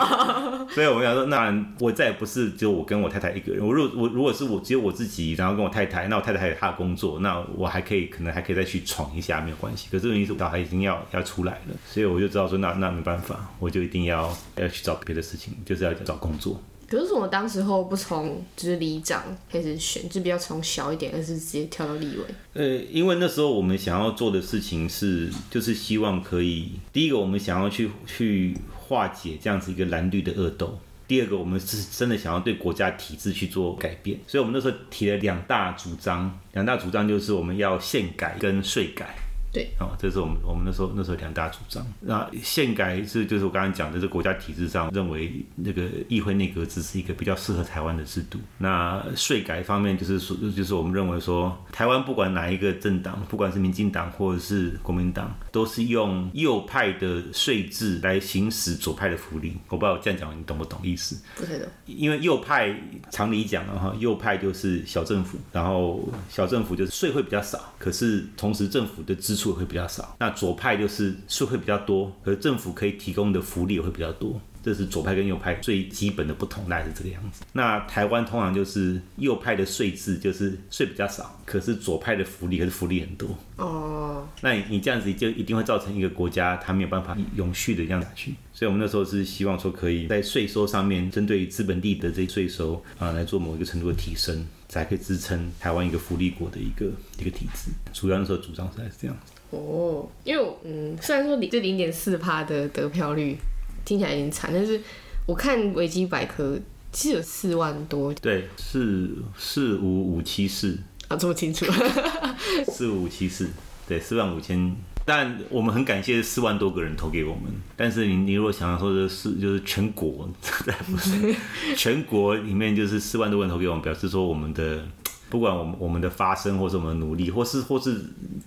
所以我们想说，那我再也不是只有我跟我太太一个人。我如果我如果是我只有我自己，然后跟我太太，那我太太还有她的工作，那我还可以可能还可以再去闯一下，没有关系。可是问题是小孩已经要要出来了，所以我就知道说，那那没办法，我就一定要要去找别的事情，就是要找工作。可是我当时候不从就是里长开始选，就比较从小一点，而是直接跳到立委。呃，因为那时候我们想要做的事情是，就是希望可以，第一个我们想要去去化解这样子一个蓝绿的恶斗。第二个，我们是真的想要对国家体制去做改变，所以我们那时候提了两大主张，两大主张就是我们要宪改跟税改。对，哦，这是我们我们那时候那时候两大主张。那宪改是就是我刚刚讲的，这国家体制上认为那个议会内阁制是一个比较适合台湾的制度。那税改方面就是说，就是我们认为说，台湾不管哪一个政党，不管是民进党或者是国民党，都是用右派的税制来行使左派的福利。我不知道我这样讲你懂不懂意思？不太懂。因为右派常理讲了哈，右派就是小政府，然后小政府就是税会比较少，可是同时政府的支出也会比较少。那左派就是税会比较多，可是政府可以提供的福利也会比较多。这是左派跟右派最基本的不同，大概是这个样子。那台湾通常就是右派的税制就是税比较少，可是左派的福利可是福利很多。哦，那你你这样子就一定会造成一个国家它没有办法永续的这样下去。所以我们那时候是希望说，可以在税收上面针对资本地的这些税收啊，来做某一个程度的提升，才可以支撑台湾一个福利国的一个一个体制。主要那时候主张是这样子。哦，因为嗯，虽然说你这零点四趴的得票率听起来有点惨，但是我看维基百科其实有四万多对，四四五五七四啊，这么清楚。四五七四，对，四万五千。但我们很感谢四万多个人投给我们。但是你你如果想要说的是就是全国，不是全国里面就是四万多人投给我们，表示说我们的不管我们我们的发声，或是我们的努力，或是或是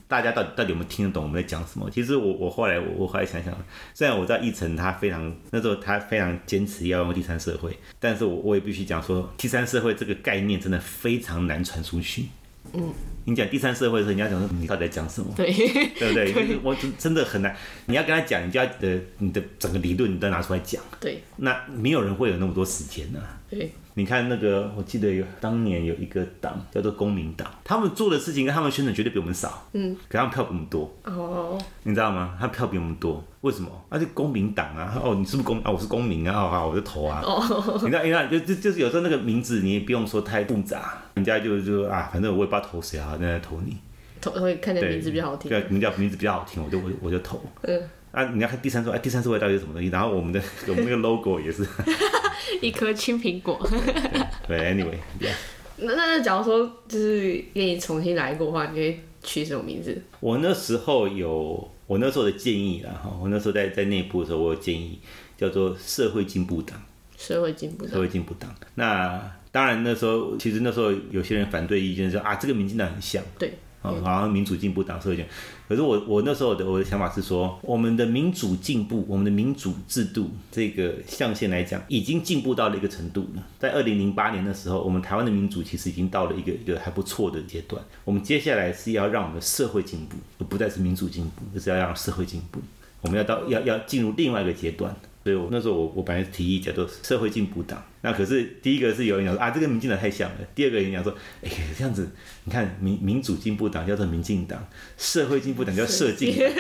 大家到底到底有没有听得懂我们在讲什么？其实我我后来我我后来想想，虽然我知道议程他非常那时候他非常坚持要用第三社会，但是我我也必须讲说，第三社会这个概念真的非常难传出去。嗯，你讲第三社会的时候，你要讲说你到底在讲什么？对，对不对？就是我真真的很难。你要跟他讲，你就要的你的整个理论你都拿出来讲。对，那没有人会有那么多时间呢、对，你看那个，我记得有当年有一个党叫做公民党，他们做的事情跟他们宣传绝对比我们少，嗯，可他们票比我们多，哦，你知道吗？他票比我们多，为什么？那、是公民党啊，哦，你是不是公啊？我是公民啊，我就投啊。哦你知道，你知道，就就就是有时候那个名字你也不用说太复杂，人家就就啊，反正我也不知道投谁啊，那在投你。投会看见名字比较好听。对，名叫名字比较好听，我就我就我就投。嗯，啊，你要看第三社会，哎，第三社会到底是什么东西？然后我们的我们那个 logo 也是，一颗青苹果。对，anyway，yeah 那那那假如说就是愿意重新来过的话，你会取什么名字？我那时候有我那时候的建议啦，哈，我那时候在在内部的时候，我有建议叫做社会进步党，社会进步社会进步党。那当然那时候其实那时候有些人反对意见说啊，这个民进党很像，对，哦，好像民主进步党社会进步。可是我我那时候的我的想法是说，我们的民主进步，我们的民主制度这个象限来讲，已经进步到了一个程度了。在二零零八年的时候，我们台湾的民主其实已经到了一个一个还不错的阶段。我们接下来是要让我们的社会进步，而不再是民主进步，而是要让社会进步。我们要到要要进入另外一个阶段。所以我那时候我我本来提议叫做社会进步党，那可是第一个是有人讲说啊这个民进党太像了，第二个人讲说哎这样子你看民民主进步党叫做民进党，社会进步党叫社进党，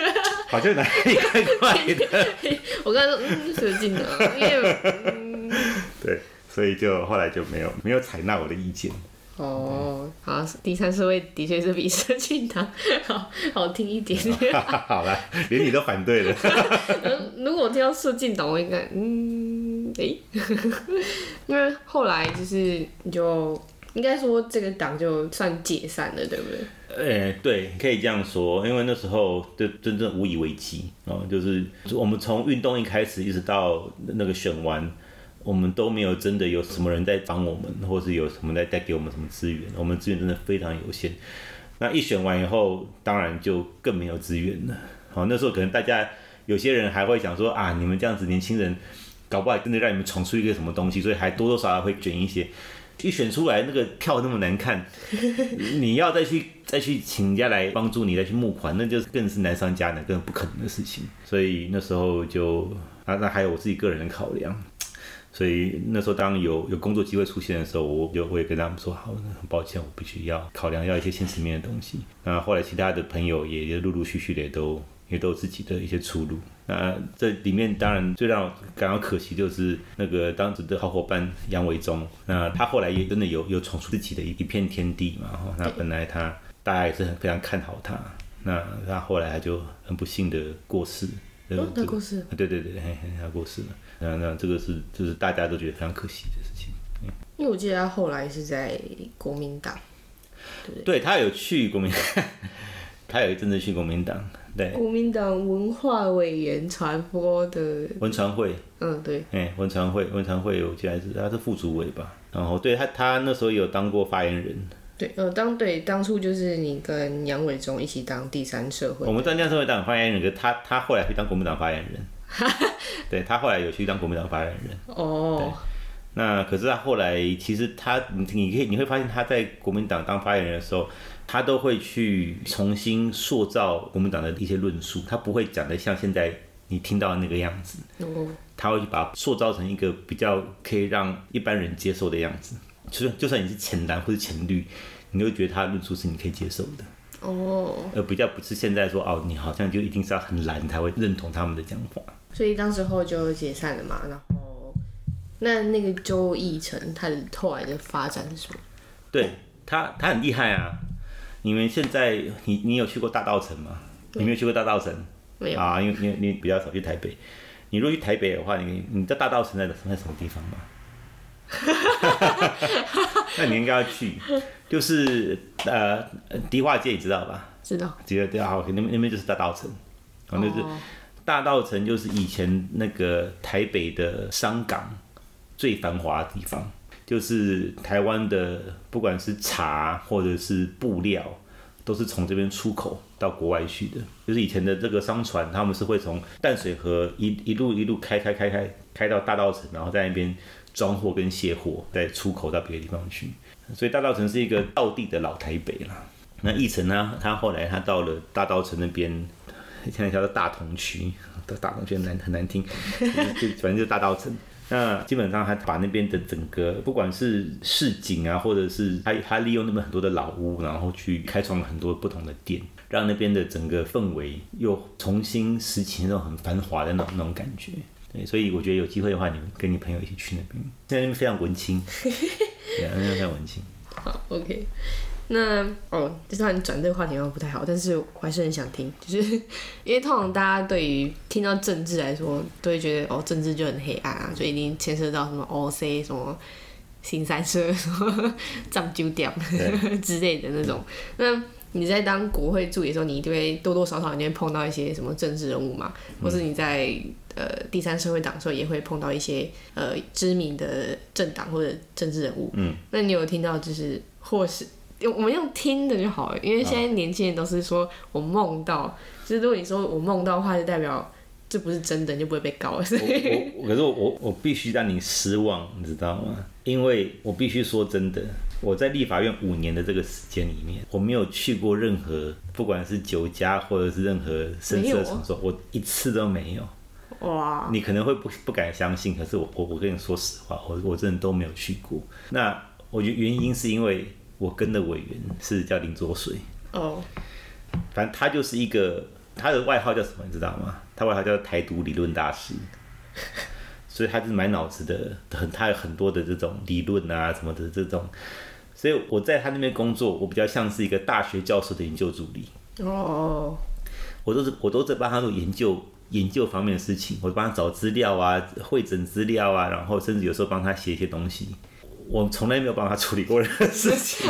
好像哪里怪怪的。我刚才说嗯，社进的，因为嗯，对，所以就后来就没有没有采纳我的意见。哦，好，第三四位的确是比社进党 好好听一点。好了，连你都反对了。嗯，如果我听到社进党，我应该嗯，诶、因为后来就是你就应该说这个党就算解散了，对不对？哎、对，可以这样说，因为那时候就真正无以为继哦，就是我们从运动一开始一直到那个选完，我们都没有真的有什么人在帮我们，或是有什么在带给我们什么资源，我们资源真的非常有限。那一选完以后，当然就更没有资源了。好，那时候可能大家有些人还会想说啊，你们这样子年轻人，搞不好真的让你们闯出一个什么东西，所以还多多少少会卷一些。一选出来那个票那么难看，你要再去再去请人家来帮助你再去募款，那就更是难上加难，更不可能的事情。所以那时候就啊，那还有我自己个人的考量。所以那时候当有有工作机会出现的时候，我就会跟他们说，好，很抱歉，我必须要考量要一些现实面的东西。那后来其他的朋友也也陆陆续续的也都也都有自己的一些出路。那这里面当然最让我感到可惜就是那个当时的好伙伴杨伟忠，那他后来也真的有有闯出自己的一一片天地嘛。哈，那本来他大家也是很非常看好他，那他后来他就很不幸的过世。哦，他过世。对对对，嘿嘿，他过世了。那那这个是就是大家都觉得非常可惜的事情。因为我记得他后来是在国民党，对对？他有去国民，他有一阵子去国民党，对。国民党文化委员传播的文传会，嗯，对，哎，文传会，文传会，我记得是他是副主委吧？然后对他，他那时候有当过发言人。对，呃，当对当初就是你跟杨伟忠一起当第三社会，我们当第三社会党发言人，可他他后来去当国民党发言人。对他后来有去当国民党发言人。哦，那可是他后来其实他你你可以你会发现他在国民党当发言人的时候，他都会去重新塑造国民党的一些论述，他不会讲的像现在你听到的那个样子，哦，他会去把塑造成一个比较可以让一般人接受的样子，就算就算你是浅蓝或者浅绿，你会觉得他的论述是你可以接受的。哦，而比较不是现在说哦，你好像就一定是要很蓝才会认同他们的讲法。所以当时候就解散了嘛，然后那那个周义成他的后来的发展是什么？对他，他很厉害啊！你们现在你你有去过大道城吗？你没有去过大道城？没有啊，因为你你比较少去台北。你如果去台北的话，你你知道大道城在在什么地方吗？那你应该要去，就是呃，迪化街你知道吧？知道。知道，对啊，那边那边就是大道城，哦，那是大道城，就是以前那个台北的商港最繁华的地方，就是台湾的不管是茶或者是布料，都是从这边出口到国外去的。就是以前的这个商船，他们是会从淡水河一一路一路开开开开开到大道城，然后在那边。装货跟卸货，再出口到别的地方去，所以大道城是一个道地的老台北啦。那义成呢，他后来他到了大道城那边，现在叫做大同区，大同区很难很难听，就反正就是大道城。那基本上他把那边的整个，不管是市井啊，或者是他他利用那边很多的老屋，然后去开创了很多不同的店，让那边的整个氛围又重新拾起那种很繁华的那种那种感觉。对，所以我觉得有机会的话，你们跟你朋友一起去那边，现在那边非常文青，对，那边非常文青。好，OK。那哦，就算你转这个话题好像不太好，但是我还是很想听，就是 因为通常大家对于听到政治来说，都会觉得哦，政治就很黑暗啊，就一定牵涉到什么 OC 什么新三社什么 藏酒店 之类的那种。那你在当国会助理的时候，你一定会多多少少你会碰到一些什么政治人物嘛，或是你在。呃，第三社会党的时候也会碰到一些呃知名的政党或者政治人物。嗯，那你有听到就是或是用我们用听的就好了，因为现在年轻人都是说我梦到，就是如果你说我梦到的话，就代表这不是真的，你就不会被告。我我可是我我我必须让你失望，你知道吗？因为我必须说真的，我在立法院五年的这个时间里面，我没有去过任何不管是酒家或者是任何深色场所，我一次都没有。哇！你可能会不不敢相信，可是我我我跟你说实话，我我真的都没有去过。那我觉得原因是因为我跟的委员是叫林卓水哦，反正他就是一个他的外号叫什么，你知道吗？他外号叫台独理论大师，所以他是满脑子的很，他有很多的这种理论啊什么的这种，所以我在他那边工作，我比较像是一个大学教授的研究助理哦，我都是我都在帮他做研究。研究方面的事情，我帮他找资料啊，会诊资料啊，然后甚至有时候帮他写一些东西。我从来没有帮他处理过任何事情，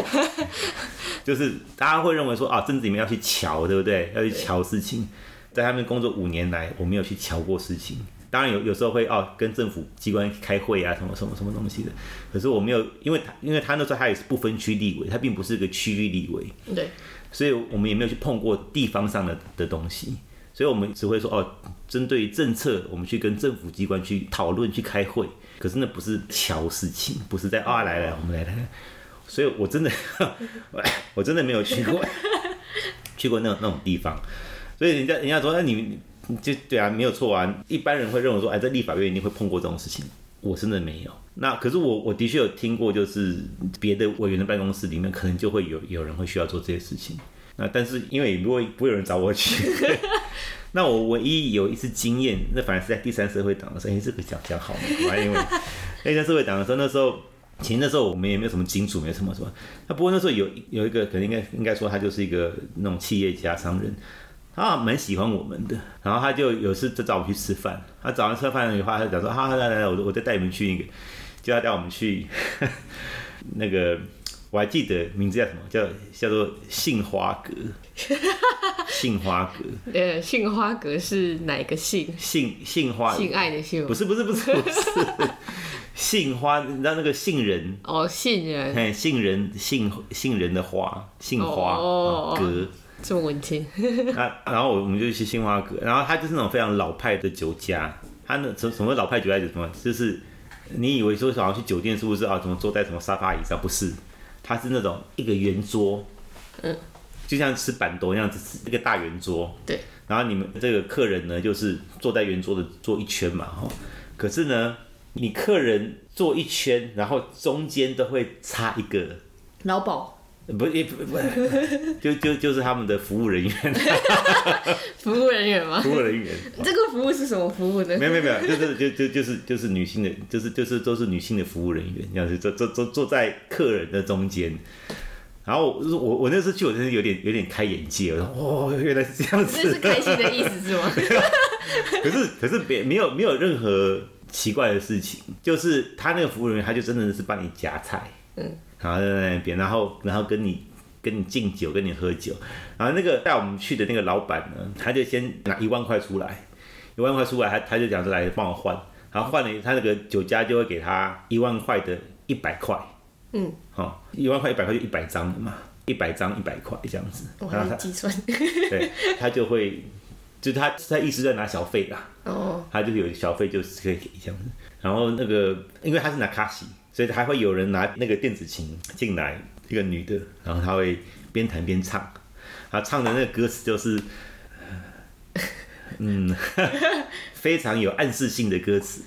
就是大家会认为说啊，政治里面要去瞧，对不对？要去瞧事情，在他们工作五年来，我没有去瞧过事情。当然有有时候会哦，跟政府机关开会啊，什么什么什么东西的。可是我没有，因为他因为他那时候他也是不分区立委，他并不是个区域立委，对，所以我们也没有去碰过地方上的的东西。所以，我们只会说哦，针对政策，我们去跟政府机关去讨论、去开会。可是那不是瞧事情，不是在啊来来我们来来，所以我真的 我真的没有去过 去过那种那种地方，所以人家人家说那你你就对啊没有错啊，一般人会认为说哎在立法院一定会碰过这种事情，我真的没有。那可是我我的确有听过，就是别的委员的办公室里面可能就会有有人会需要做这些事情。那但是因为不会不会有人找我去，那我唯一有一次经验，那反而是在第三社会党的时候，哎，这个讲讲好嘛？因为第三社会党的时候，那时候其实那时候我们也没有什么金主，没有什么什么。那不过那时候有有一个可能应该应该说他就是一个那种企业家商人，他蛮喜欢我们的，然后他就有次就找我去吃饭，他早上吃饭的话，他就讲说，好，来来来，我我再带你们去一个，就要带我们去那个。我还记得名字叫什么，叫叫做杏花阁。杏花阁，呃，杏花阁是哪个杏？杏杏花，性爱的杏？不是不是不是不是，杏花，你知道那个杏仁？哦，杏仁。哎，杏仁杏杏仁的花，杏花阁，这么文青。啊，然后我们就去杏花阁，然后它就是那种非常老派的酒家，它那什什么老派酒家是什么？就是你以为说想要去酒店是不是啊？怎么坐在什么沙发椅上？不是。它是那种一个圆桌，嗯，就像吃板凳那样子，一个大圆桌。对。然后你们这个客人呢，就是坐在圆桌的坐一圈嘛，哈。可是呢，你客人坐一圈，然后中间都会插一个老鸨。不也不不，就就就是他们的服务人员，服务人员吗？服务人员，这个服务是什么服务呢？没有没有没有，就是就就就是就是女性的，就是就是都是女性的服务人员，这样子坐坐坐坐在客人的中间。然后我我我那次去，我真的有点有点开眼界，我说哦，原来是这样子，这是开心的意思是吗？可是可是别没有没有任何奇怪的事情，就是他那个服务人员，他就真的是帮你夹菜，嗯。然后在那边，然后然后跟你跟你敬酒，跟你喝酒。然后那个带我们去的那个老板呢，他就先拿一万块出来，一万块出来，他他就讲说来帮我换。然后换了他那个酒家就会给他一万块的一百块，嗯，好，一万块一百块就一百张的嘛，一百张一百块这样子。然后他计算，对，他就会，就他他一直在拿小费啦，哦，他就有小费就是可以给这样子。然后那个因为他是拿卡西。所以还会有人拿那个电子琴进来，一个女的，然后她会边弹边唱，她唱的那个歌词就是，嗯，非常有暗示性的歌词。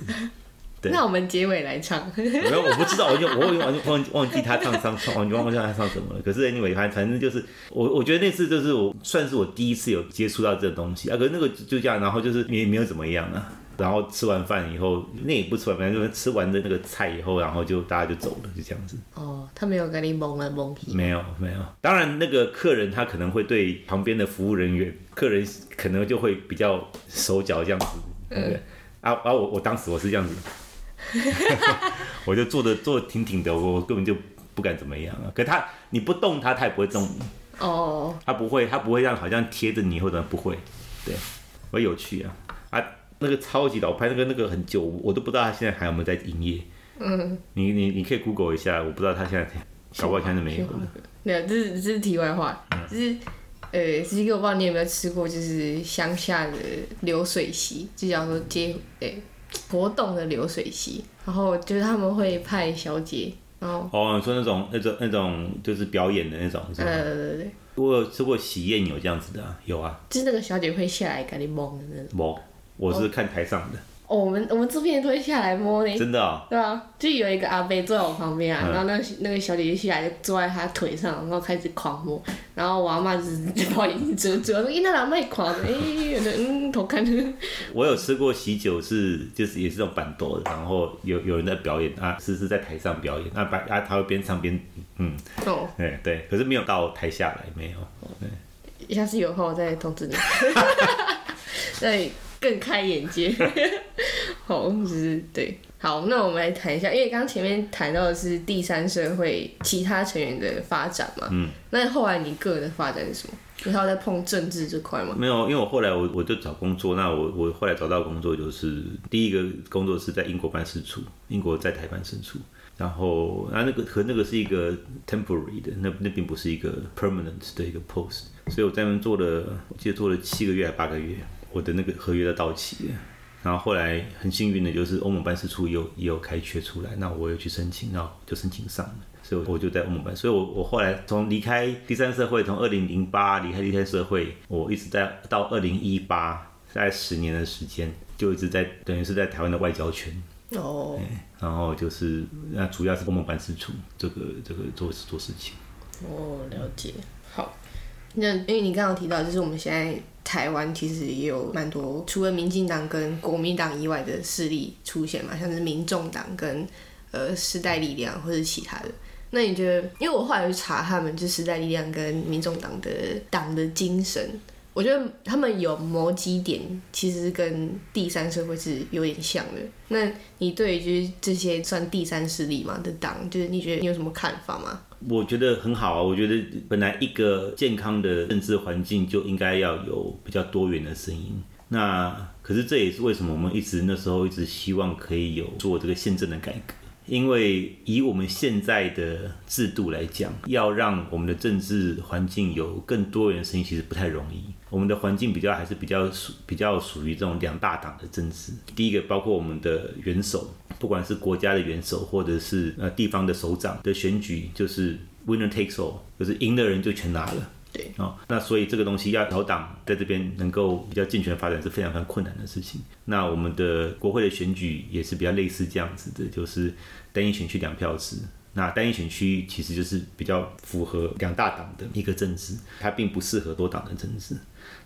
那我们结尾来唱。没有，我不知道，我就我忘忘忘记他唱唱唱，忘记忘记他唱什么了。可是 anyway，反反正就是我我觉得那次就是我算是我第一次有接触到这个东西啊。可是那个就这样，然后就是也没有怎么样啊。然后吃完饭以后，那也不吃完饭，就是吃完的那个菜以后，然后就大家就走了，就这样子。哦，他没有跟你蒙来蒙去。没有没有，当然那个客人他可能会对旁边的服务人员，客人可能就会比较手脚这样子。嗯。啊啊！我我当时我是这样子，我就坐的坐挺挺的，我根本就不敢怎么样啊。可他你不动他，他也不会动。哦。他不会，他不会让好像贴着你或者不会，对，我有趣啊啊。那个超级老拍，那个那个很久，我都不知道他现在还有没有在营业。嗯，你你你可以 Google 一下，我不知道他现在搞不好现在没有了。没有，这是这是题外话，就是呃，其实我不知道你有没有吃过，就是乡下的流水席，就叫做街诶活动的流水席，然后就是他们会派小姐，然后哦，说那种那种那种就是表演的那种，对对对对，我有吃过喜宴有这样子的，有啊，就是那个小姐会下来给你蒙的那种。蒙。我是看台上的。哦，我们我们这边都会下来摸呢。真的啊？对啊，就有一个阿伯坐在我旁边啊，然后那个那个小姐姐下来就坐在他腿上，然后开始狂摸，然后我阿妈只就把眼睛遮住，说：“咦，那老妹狂的，哎，嗯，偷看。”我有吃过喜酒，是就是也是这种板凳的，然后有有人在表演啊，是是在台上表演，那白啊他会边唱边嗯，哦，对对，可是没有到台下来，没有。对，下次有空我再通知你。对。更开眼界，好，就是对，好，那我们来谈一下，因为刚前面谈到的是第三社会其他成员的发展嘛，嗯，那后来你个人的发展是什么？你还有在碰政治这块吗？没有，因为我后来我我就找工作，那我我后来找到工作就是第一个工作是在英国办事处，英国在台办事处，然后啊那个和那个是一个 temporary 的，那那并不是一个 permanent 的一个 post，所以我在那边做了，我记得做了七个月还八个月。我的那个合约都到期了，然后后来很幸运的就是欧盟办事处也有也有开缺出来，那我有去申请，然后就申请上了，所以我就在欧盟办，所以我我后来从离开第三社会，从二零零八离开第三社会，我一直在到二零一八，大概十年的时间，就一直在等于是在台湾的外交圈，哦，然后就是那主要是欧盟办事处这个这个做做事情。哦，了解。好，那因为你刚刚提到，就是我们现在台湾其实也有蛮多除了民进党跟国民党以外的势力出现嘛，像是民众党跟呃时代力量或者其他的。那你觉得？因为我后来去查他们，就时代力量跟民众党的党的精神，我觉得他们有某几点其实跟第三社会是有点像的。那你对于就是这些算第三势力嘛的党，就是你觉得你有什么看法吗？我觉得很好啊，我觉得本来一个健康的政治环境就应该要有比较多元的声音。那可是这也是为什么我们一直那时候一直希望可以有做这个宪政的改革，因为以我们现在的制度来讲，要让我们的政治环境有更多元的声音，其实不太容易。我们的环境比较还是比较属比较属于这种两大党的政治。第一个包括我们的元首，不管是国家的元首或者是呃地方的首长的选举，就是 winner takes all，就是赢的人就全拿了。对哦，那所以这个东西要小党在这边能够比较健全发展是非常非常困难的事情。那我们的国会的选举也是比较类似这样子的，就是单一选区两票制。那单一选区其实就是比较符合两大党的一个政治，它并不适合多党的政治。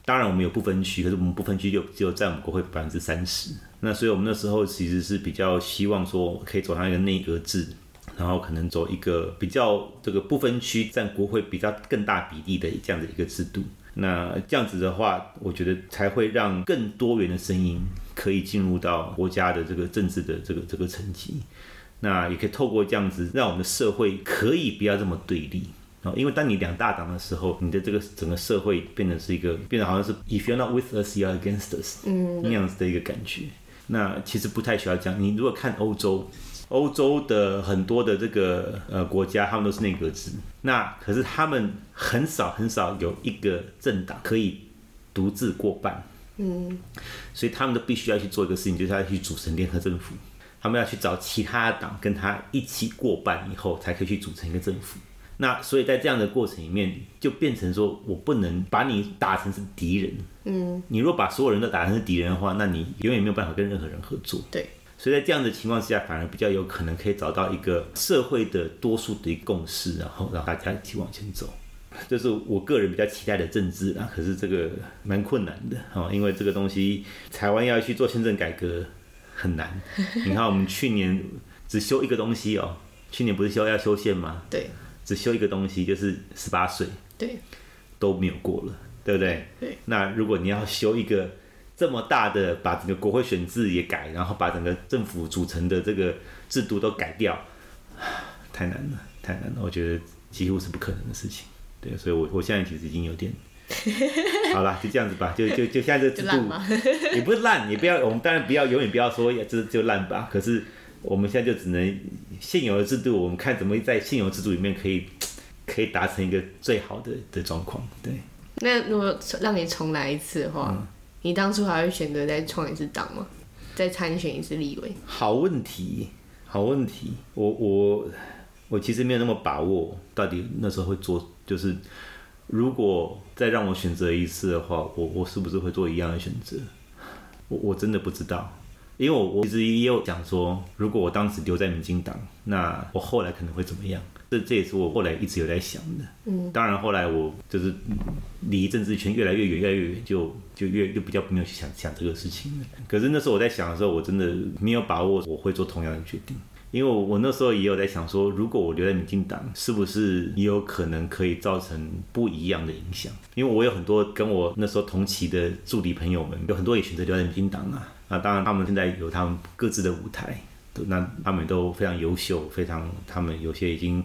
当然我们有不分区，可是我们不分区就只有占我们国会百分之三十。那所以我们那时候其实是比较希望说可以走上一个内阁制。然后可能走一个比较这个不分区占国会比较更大比例的这样的一个制度，那这样子的话，我觉得才会让更多元的声音可以进入到国家的这个政治的这个这个层级，那也可以透过这样子让我们的社会可以不要这么对立啊，因为当你两大党的时候，你的这个整个社会变成是一个变得好像是 if you're not with us, you're against us，嗯，那样子的一个感觉。那其实不太需要讲，你如果看欧洲。欧洲的很多的这个呃国家，他们都是内阁制，那可是他们很少很少有一个政党可以独自过半，嗯，所以他们都必须要去做一个事情，就是要去组成联合政府，他们要去找其他党跟他一起过半以后，才可以去组成一个政府。那所以在这样的过程里面，就变成说我不能把你打成是敌人，嗯，你若把所有人都打成是敌人的话，那你永远没有办法跟任何人合作，对。所以在这样的情况之下，反而比较有可能可以找到一个社会的多数的一个共识，然后让大家一起往前走。这是我个人比较期待的政治啊，可是这个蛮困难的哦，因为这个东西台湾要去做宪政改革很难。你看我们去年只修一个东西哦，去年不是修要修宪吗？对，只修一个东西就是十八岁，对，都没有过了，对不对？对。那如果你要修一个。这么大的把整个国会选制也改，然后把整个政府组成的这个制度都改掉，太难了，太难了。我觉得几乎是不可能的事情。对，所以，我我现在其实已经有点，好了，就这样子吧，就就就现在这个制度，也不是烂，也不要，我们当然不要永远不要说这就烂吧。可是我们现在就只能现有的制度，我们看怎么在现有制度里面可以可以达成一个最好的的状况。对。那如果让你重来一次的话？你当初还会选择再创一次党吗？再参选一次立委？好问题，好问题。我我我其实没有那么把握，到底那时候会做。就是如果再让我选择一次的话，我我是不是会做一样的选择？我我真的不知道，因为我我其实也有讲说，如果我当时留在民进党，那我后来可能会怎么样？这这也是我后来一直有在想的。嗯，当然后来我就是离政治圈越来越远，越来越远，就就越就比较没有去想想这个事情了。可是那时候我在想的时候，我真的没有把握我会做同样的决定，因为我我那时候也有在想说，如果我留在民进党，是不是也有可能可以造成不一样的影响？因为我有很多跟我那时候同期的助理朋友们，有很多也选择留在民进党啊。那当然他们现在有他们各自的舞台。那他们都非常优秀，非常他们有些已经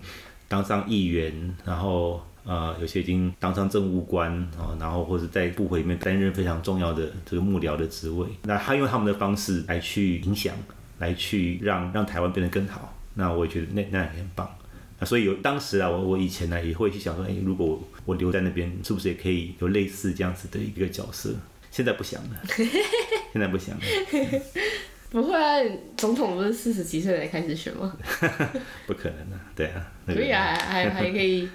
当上议员，然后呃有些已经当上政务官啊，然后或者在部会里面担任非常重要的这个幕僚的职位。那他用他们的方式来去影响，来去让让台湾变得更好。那我也觉得那那也很棒。那所以有当时啊，我我以前呢也会去想说，哎，如果我留在那边，是不是也可以有类似这样子的一个角色？现在不想了。现在不想，不会啊，总统不是四十几岁才开始选吗？不可能的、对啊，那个可以啊，还还还可以，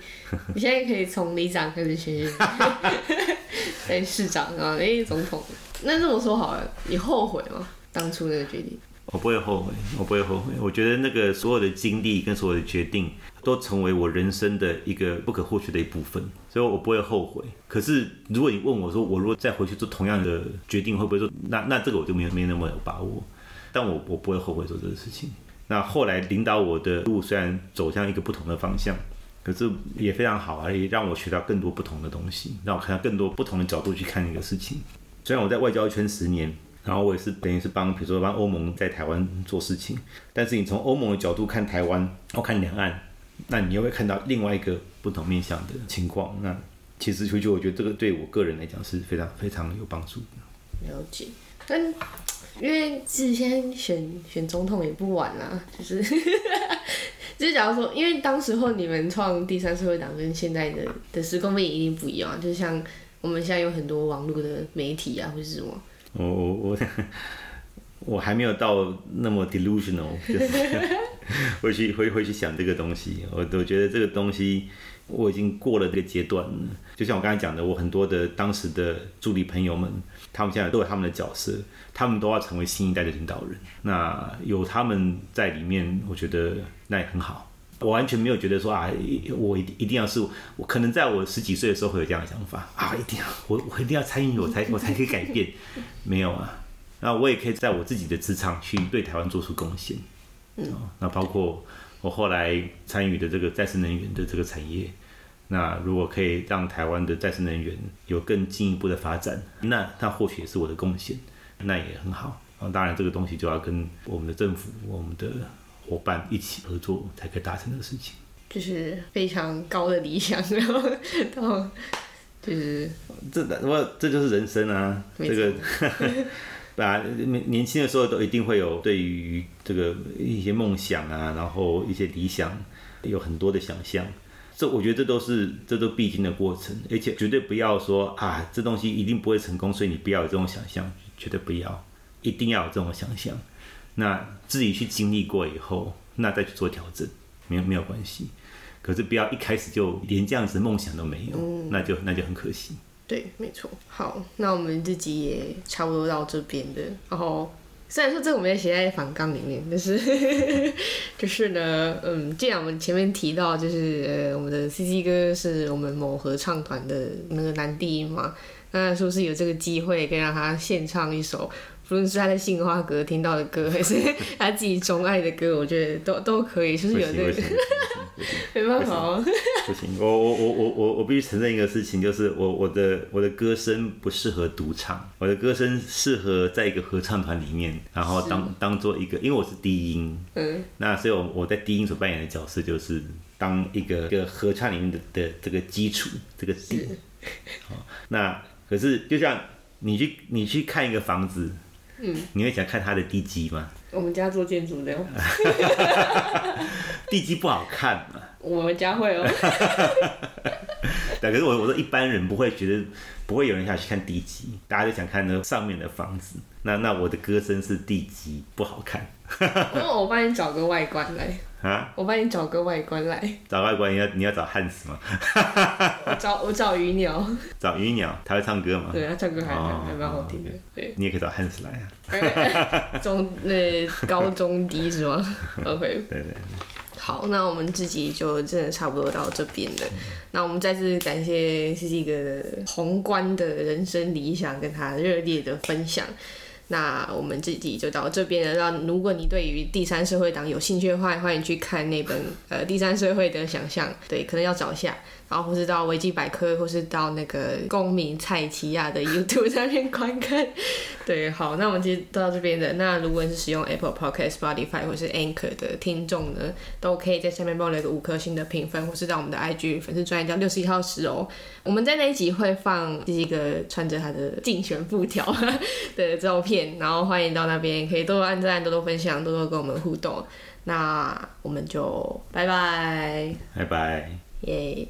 你现在可以从里长开始选选，哎，市长啊，哎，总统。那这么说好了，你后悔吗？当初那个决定？我不会后悔，我不会后悔。我觉得那个所有的经历跟所有的决定，都成为我人生的一个不可或缺的一部分，所以我不会后悔。可是如果你问我说，我如果再回去做同样的决定，会不会说，那那这个我就没有没那么有把握。但我我不会后悔做这个事情。那后来领导我的路虽然走向一个不同的方向，可是也非常好啊，也让我学到更多不同的东西，让我看到更多不同的角度去看一个事情。虽然我在外交圈十年，然后我也是等于是帮，比如说帮欧盟在台湾做事情，但是你从欧盟的角度看台湾，或看两岸，那你又会看到另外一个不同面向的情况。那其实回去，我觉得这个对我个人来讲是非常非常有帮助的。了解，但因为之前选选总统也不晚啦，就是 就是假如说，因为当时候你们创第三社会党跟现在的的时空背景一定不一样，就像我们现在有很多网络的媒体啊，或是什么，我我我 我还没有到那么 delusional，就是 会去会会去想这个东西。我我觉得这个东西我已经过了这个阶段了。就像我刚才讲的，我很多的当时的助理朋友们，他们现在都有他们的角色，他们都要成为新一代的领导人。那有他们在里面，我觉得那也很好。我完全没有觉得说啊，我一一定要是我，可能在我十几岁的时候会有这样的想法 啊，一定要我我一定要参与，我才我才可以改变。没有啊，那我也可以在我自己的职场去对台湾做出贡献。嗯，那包括我后来参与的这个再生能源的这个产业，那如果可以让台湾的再生能源有更进一步的发展，那那或许也是我的贡献，那也很好。啊，当然这个东西就要跟我们的政府、我们的伙伴一起合作才可以达成的事情。就是非常高的理想，然后到就是这我这就是人生啊，没这个 啊年年轻的时候都一定会有对于这个一些梦想啊，然后一些理想有很多的想象。这我觉得这都是这都必经的过程，而且绝对不要说啊这东西一定不会成功，所以你不要有这种想象，绝对不要，一定要有这种想象。那自己去经历过以后，那再去做调整，没有没有关系。可是不要一开始就连这样子的梦想都没有，那就那就很可惜。对，没错。好，那我们自己也差不多到这边的。然后虽然说这个我们也写在反纲里面，但是 就是呢，嗯，既然我们前面提到，就是呃，我们的 C C 哥是我们某合唱团的那个男低音嘛，那是不是有这个机会可以让他献唱一首？不论是他在杏花阁听到的歌，还是他自己钟爱的歌，我觉得都都可以，就是有这个 没办法哦。不行，我我我我我我必须承认一个事情，就是我我的我的歌声不适合独唱，我的歌声适合在一个合唱团里面，然后当当做一个，因为我是低音，嗯，那所以我我在低音所扮演的角色就是当一个一个合唱里面的的这个基础，这个底。好，那可是就像你去你去看一个房子，嗯，你会想看它的地基吗？我们家做建筑的哦，地基不好看嘛。我们家会哦。对，可是我我说一般人不会觉得，不会有人想去看地基，大家就想看那上面的房子。那那我的歌声是地基不好看那我帮你找个外观来，啊！我帮你找个外观来，找外观你要你要找汉斯吗？我找我找鱼鸟，找鱼鸟，他会唱歌吗？对他唱歌还哦还还蛮好听的，对。你也可以找汉斯来啊。中那高中低是吗？OK，对对，好，那我们自己就真的差不多到这边了。那我们再次感谢 C C 哥的宏观的人生理想跟他热烈的分享。那我们这集就到这边了。那如果你对于第三社会党有兴趣的话，欢迎去看那本呃《第三社会的想象》，对，可能要找一下，然后或是到维基百科，或是到那个公民蔡奇亚的 YouTube 上面观看。对，好，那我们今天到这边的。那如果你是使用 Apple Podcast、Spotify 或是 Anchor 的听众呢，都可以在下面帮我留个五颗星的评分，或是到我们的 IG 粉丝专业叫六十一号十哦。我们在那一集会放第一个穿着他的竞选布条的照片，然后欢迎到那边可以多多按赞、多多分享、多多跟我们互动。那我们就拜拜，拜拜。耶、